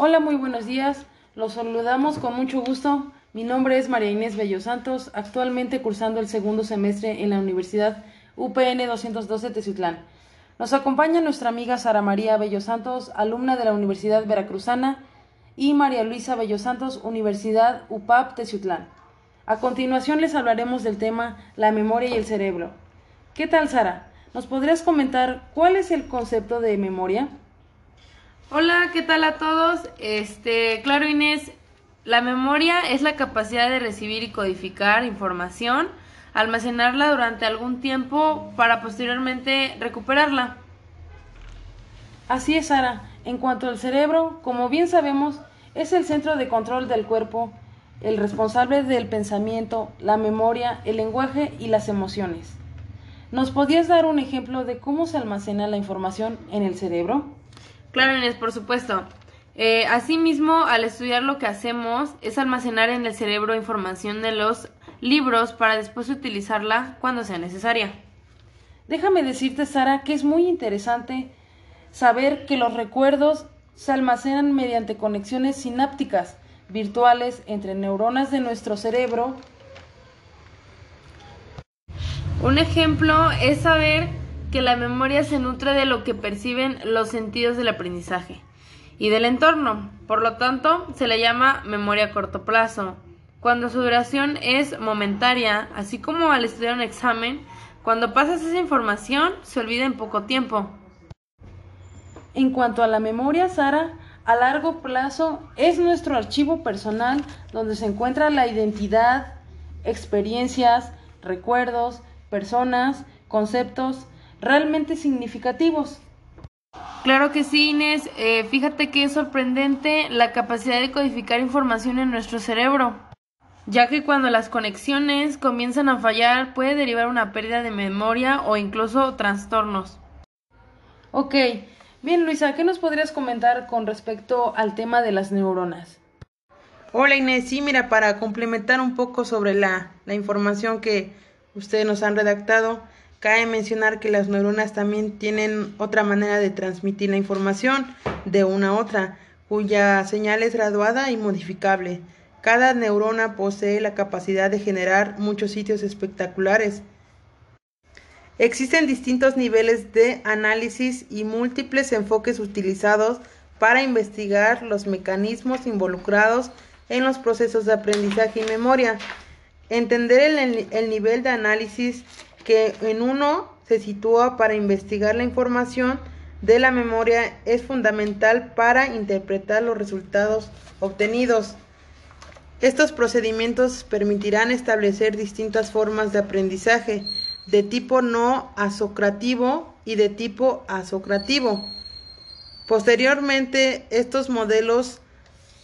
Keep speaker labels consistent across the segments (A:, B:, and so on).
A: Hola, muy buenos días. Los saludamos con mucho gusto. Mi nombre es María Inés Bello Santos, actualmente cursando el segundo semestre en la Universidad UPN 212 Teciutlán. Nos acompaña nuestra amiga Sara María Bello Santos, alumna de la Universidad Veracruzana, y María Luisa Bello Santos, Universidad UPAP Teciutlán. A continuación les hablaremos del tema la memoria y el cerebro. ¿Qué tal, Sara? ¿Nos podrías comentar cuál es el concepto de memoria?
B: Hola, ¿qué tal a todos? Este, claro Inés, la memoria es la capacidad de recibir y codificar información, almacenarla durante algún tiempo para posteriormente recuperarla.
A: Así es, Sara. En cuanto al cerebro, como bien sabemos, es el centro de control del cuerpo, el responsable del pensamiento, la memoria, el lenguaje y las emociones. ¿Nos podías dar un ejemplo de cómo se almacena la información en el cerebro?
B: Claro, Inés, por supuesto. Eh, asimismo, al estudiar lo que hacemos es almacenar en el cerebro información de los libros para después utilizarla cuando sea necesaria.
A: Déjame decirte, Sara, que es muy interesante saber que los recuerdos se almacenan mediante conexiones sinápticas virtuales entre neuronas de nuestro cerebro.
B: Un ejemplo es saber que la memoria se nutre de lo que perciben los sentidos del aprendizaje y del entorno. Por lo tanto, se le llama memoria a corto plazo, cuando su duración es momentaria, así como al estudiar un examen, cuando pasas esa información se olvida en poco tiempo.
A: En cuanto a la memoria, Sara, a largo plazo es nuestro archivo personal donde se encuentra la identidad, experiencias, recuerdos, personas, conceptos, realmente significativos.
B: Claro que sí, Inés. Eh, fíjate que es sorprendente la capacidad de codificar información en nuestro cerebro, ya que cuando las conexiones comienzan a fallar puede derivar una pérdida de memoria o incluso trastornos.
A: Ok, bien Luisa, ¿qué nos podrías comentar con respecto al tema de las neuronas?
C: Hola Inés, sí, mira, para complementar un poco sobre la, la información que ustedes nos han redactado, Cabe mencionar que las neuronas también tienen otra manera de transmitir la información de una a otra, cuya señal es graduada y modificable. Cada neurona posee la capacidad de generar muchos sitios espectaculares. Existen distintos niveles de análisis y múltiples enfoques utilizados para investigar los mecanismos involucrados en los procesos de aprendizaje y memoria. Entender el, el nivel de análisis que en uno se sitúa para investigar la información de la memoria es fundamental para interpretar los resultados obtenidos. Estos procedimientos permitirán establecer distintas formas de aprendizaje de tipo no asocrativo y de tipo asocrativo. Posteriormente, estos modelos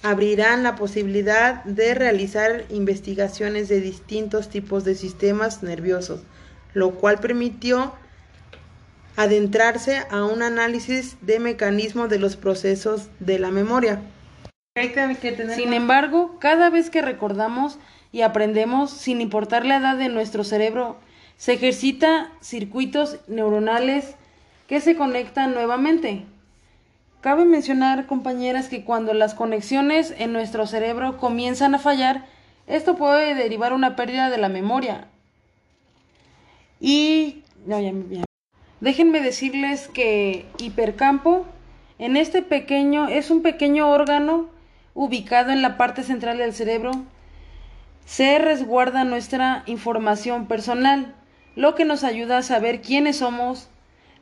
C: abrirán la posibilidad de realizar investigaciones de distintos tipos de sistemas nerviosos lo cual permitió adentrarse a un análisis de mecanismos de los procesos de la memoria.
A: Sin embargo, cada vez que recordamos y aprendemos, sin importar la edad de nuestro cerebro, se ejercita circuitos neuronales que se conectan nuevamente. Cabe mencionar, compañeras, que cuando las conexiones en nuestro cerebro comienzan a fallar, esto puede derivar una pérdida de la memoria, y déjenme decirles que hipercampo en este pequeño es un pequeño órgano ubicado en la parte central del cerebro. Se resguarda nuestra información personal, lo que nos ayuda a saber quiénes somos,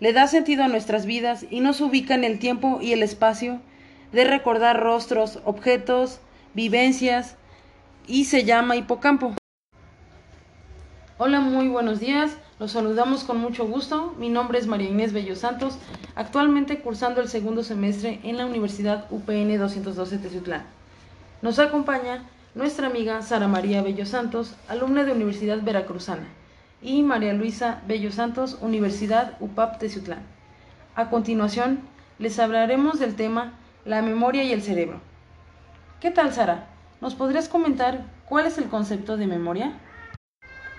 A: le da sentido a nuestras vidas y nos ubica en el tiempo y el espacio de recordar rostros, objetos, vivencias y se llama hipocampo. Hola, muy buenos días. Los saludamos con mucho gusto. Mi nombre es María Inés Bello Santos, actualmente cursando el segundo semestre en la Universidad UPN 212 Teciutlán. Nos acompaña nuestra amiga Sara María Bello Santos, alumna de Universidad Veracruzana, y María Luisa Bello Santos, Universidad UPAP Teciutlán. A continuación, les hablaremos del tema la memoria y el cerebro. ¿Qué tal, Sara? ¿Nos podrías comentar cuál es el concepto de memoria?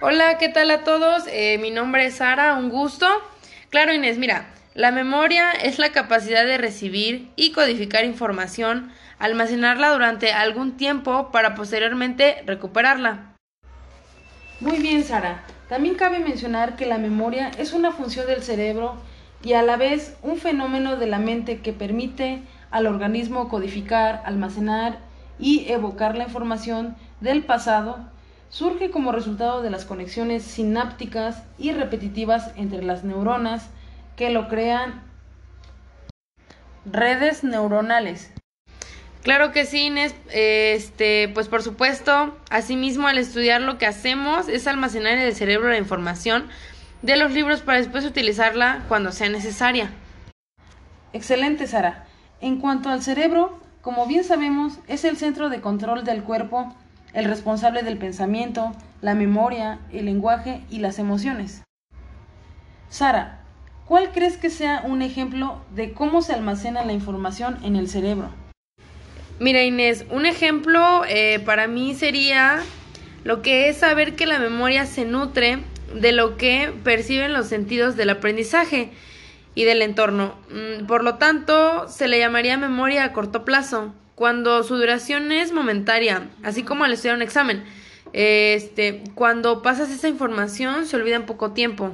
B: Hola, ¿qué tal a todos? Eh, mi nombre es Sara, un gusto. Claro, Inés, mira, La memoria es la capacidad de recibir y codificar información, almacenarla durante algún tiempo para posteriormente recuperarla.
A: Muy bien, Sara. También cabe mencionar que la memoria es una función del cerebro y a la vez un fenómeno de la mente que permite al organismo codificar, almacenar y evocar la información del pasado, surge como resultado de las conexiones sinápticas y repetitivas entre las neuronas que lo crean redes neuronales.
B: Claro que sí, Inés. Este, pues por supuesto, asimismo al estudiar lo que hacemos es almacenar en el cerebro la información de los libros para después utilizarla cuando sea necesaria.
A: Excelente, Sara. En cuanto al cerebro, como bien sabemos, es el centro de control del cuerpo, el responsable del pensamiento, la memoria, el lenguaje y las emociones. Sara, ¿cuál crees que sea un ejemplo de cómo se almacena la información en el cerebro?
B: Mira Inés, un ejemplo eh, para mí sería lo que es saber que la memoria se nutre de lo que perciben los sentidos del aprendizaje y del entorno. Mm, por lo tanto, se le llamaría memoria a corto plazo, cuando su duración es momentaria, así como al estudiar un examen. Este, cuando pasas esa información se olvida en poco tiempo.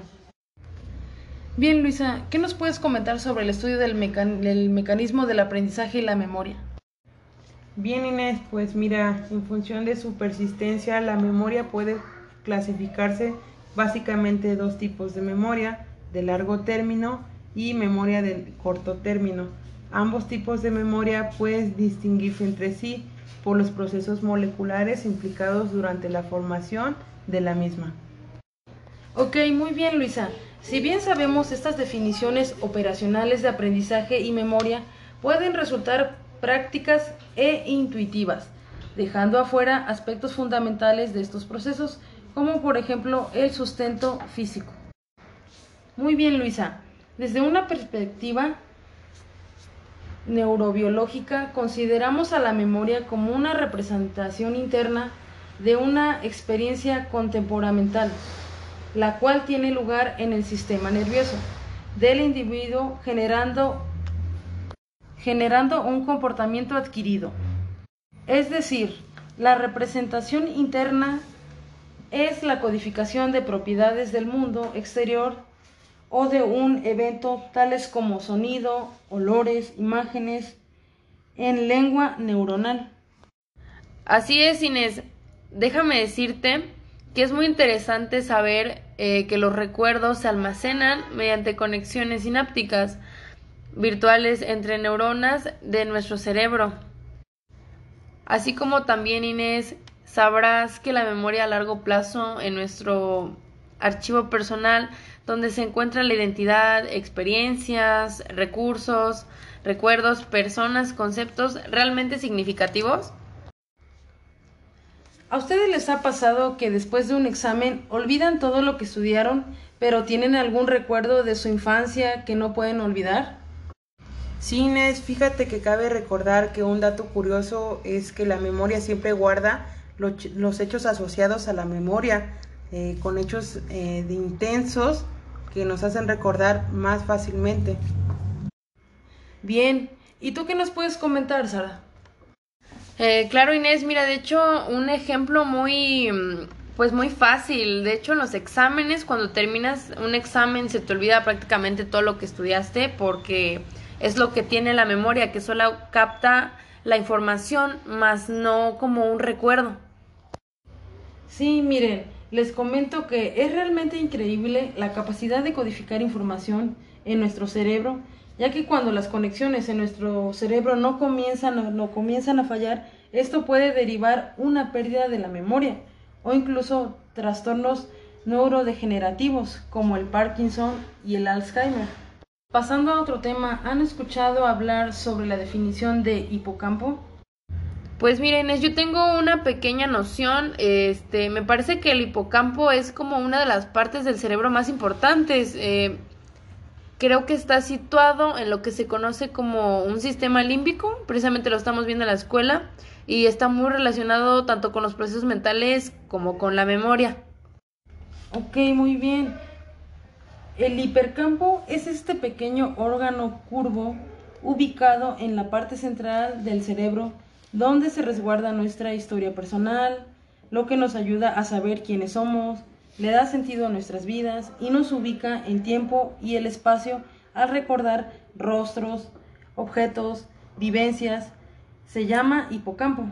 A: Bien, Luisa, ¿qué nos puedes comentar sobre el estudio del, del mecanismo del aprendizaje y la memoria?
C: Bien, Inés, pues mira, en función de su persistencia, la memoria puede clasificarse básicamente dos tipos de memoria, de largo término y memoria de corto término. Ambos tipos de memoria pueden distinguirse entre sí por los procesos moleculares implicados durante la formación de la misma.
A: Ok, muy bien Luisa. Si bien sabemos estas definiciones operacionales de aprendizaje y memoria pueden resultar prácticas e intuitivas, dejando afuera aspectos fundamentales de estos procesos, como por ejemplo el sustento físico. Muy bien Luisa. Desde una perspectiva neurobiológica, consideramos a la memoria como una representación interna de una experiencia contemporamental, la cual tiene lugar en el sistema nervioso del individuo generando, generando un comportamiento adquirido. Es decir, la representación interna es la codificación de propiedades del mundo exterior o de un evento tales como sonido, olores, imágenes, en lengua neuronal.
B: Así es, Inés. Déjame decirte que es muy interesante saber eh, que los recuerdos se almacenan mediante conexiones sinápticas virtuales entre neuronas de nuestro cerebro. Así como también, Inés, sabrás que la memoria a largo plazo en nuestro archivo personal donde se encuentra la identidad, experiencias, recursos, recuerdos, personas, conceptos realmente significativos?
A: ¿A ustedes les ha pasado que después de un examen olvidan todo lo que estudiaron, pero tienen algún recuerdo de su infancia que no pueden olvidar?
C: Sí, Inés, fíjate que cabe recordar que un dato curioso es que la memoria siempre guarda los hechos asociados a la memoria, eh, con hechos eh, de intensos que nos hacen recordar más fácilmente.
A: Bien, ¿y tú qué nos puedes comentar, Sara?
B: Eh, claro, Inés, mira, de hecho, un ejemplo muy, pues muy fácil. De hecho, en los exámenes, cuando terminas un examen, se te olvida prácticamente todo lo que estudiaste porque es lo que tiene la memoria, que solo capta la información, más no como un recuerdo.
A: Sí, miren, les comento que es realmente increíble la capacidad de codificar información en nuestro cerebro, ya que cuando las conexiones en nuestro cerebro no comienzan, no comienzan a fallar, esto puede derivar una pérdida de la memoria o incluso trastornos neurodegenerativos como el Parkinson y el Alzheimer. Pasando a otro tema, ¿han escuchado hablar sobre la definición de hipocampo?
B: Pues miren, yo tengo una pequeña noción, este, me parece que el hipocampo es como una de las partes del cerebro más importantes. Eh, creo que está situado en lo que se conoce como un sistema límbico, precisamente lo estamos viendo en la escuela, y está muy relacionado tanto con los procesos mentales como con la memoria.
A: Ok, muy bien. El hipercampo es este pequeño órgano curvo ubicado en la parte central del cerebro donde se resguarda nuestra historia personal, lo que nos ayuda a saber quiénes somos, le da sentido a nuestras vidas y nos ubica en tiempo y el espacio al recordar rostros, objetos, vivencias. Se llama hipocampo.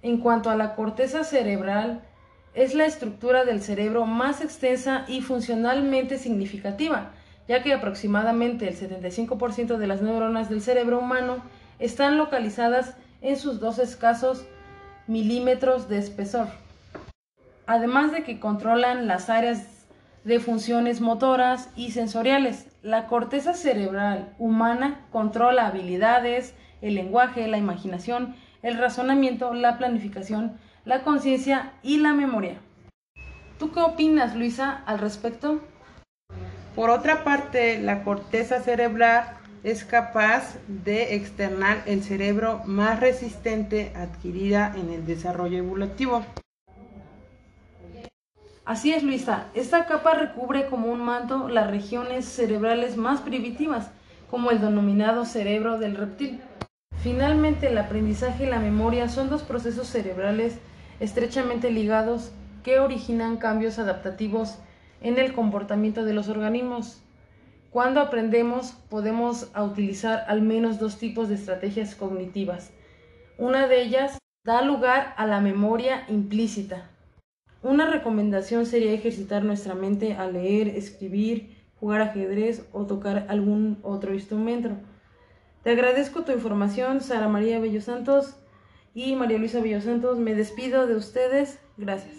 A: En cuanto a la corteza cerebral, es la estructura del cerebro más extensa y funcionalmente significativa, ya que aproximadamente el 75% de las neuronas del cerebro humano están localizadas en sus dos escasos milímetros de espesor. Además de que controlan las áreas de funciones motoras y sensoriales. La corteza cerebral humana controla habilidades, el lenguaje, la imaginación, el razonamiento, la planificación, la conciencia y la memoria. ¿Tú qué opinas, Luisa, al respecto?
C: Por otra parte, la corteza cerebral es capaz de externar el cerebro más resistente adquirida en el desarrollo evolutivo.
A: Así es, Luisa. Esta capa recubre como un manto las regiones cerebrales más primitivas, como el denominado cerebro del reptil. Finalmente, el aprendizaje y la memoria son dos procesos cerebrales estrechamente ligados que originan cambios adaptativos en el comportamiento de los organismos. Cuando aprendemos podemos utilizar al menos dos tipos de estrategias cognitivas. Una de ellas da lugar a la memoria implícita. Una recomendación sería ejercitar nuestra mente a leer, escribir, jugar ajedrez o tocar algún otro instrumento. Te agradezco tu información, Sara María Bello Santos y María Luisa Bello Santos. Me despido de ustedes. Gracias.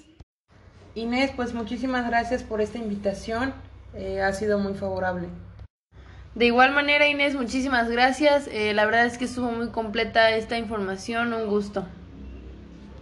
C: Inés, pues muchísimas gracias por esta invitación. Eh, ha sido muy favorable.
B: De igual manera, Inés, muchísimas gracias. Eh, la verdad es que estuvo muy completa esta información. Un gusto.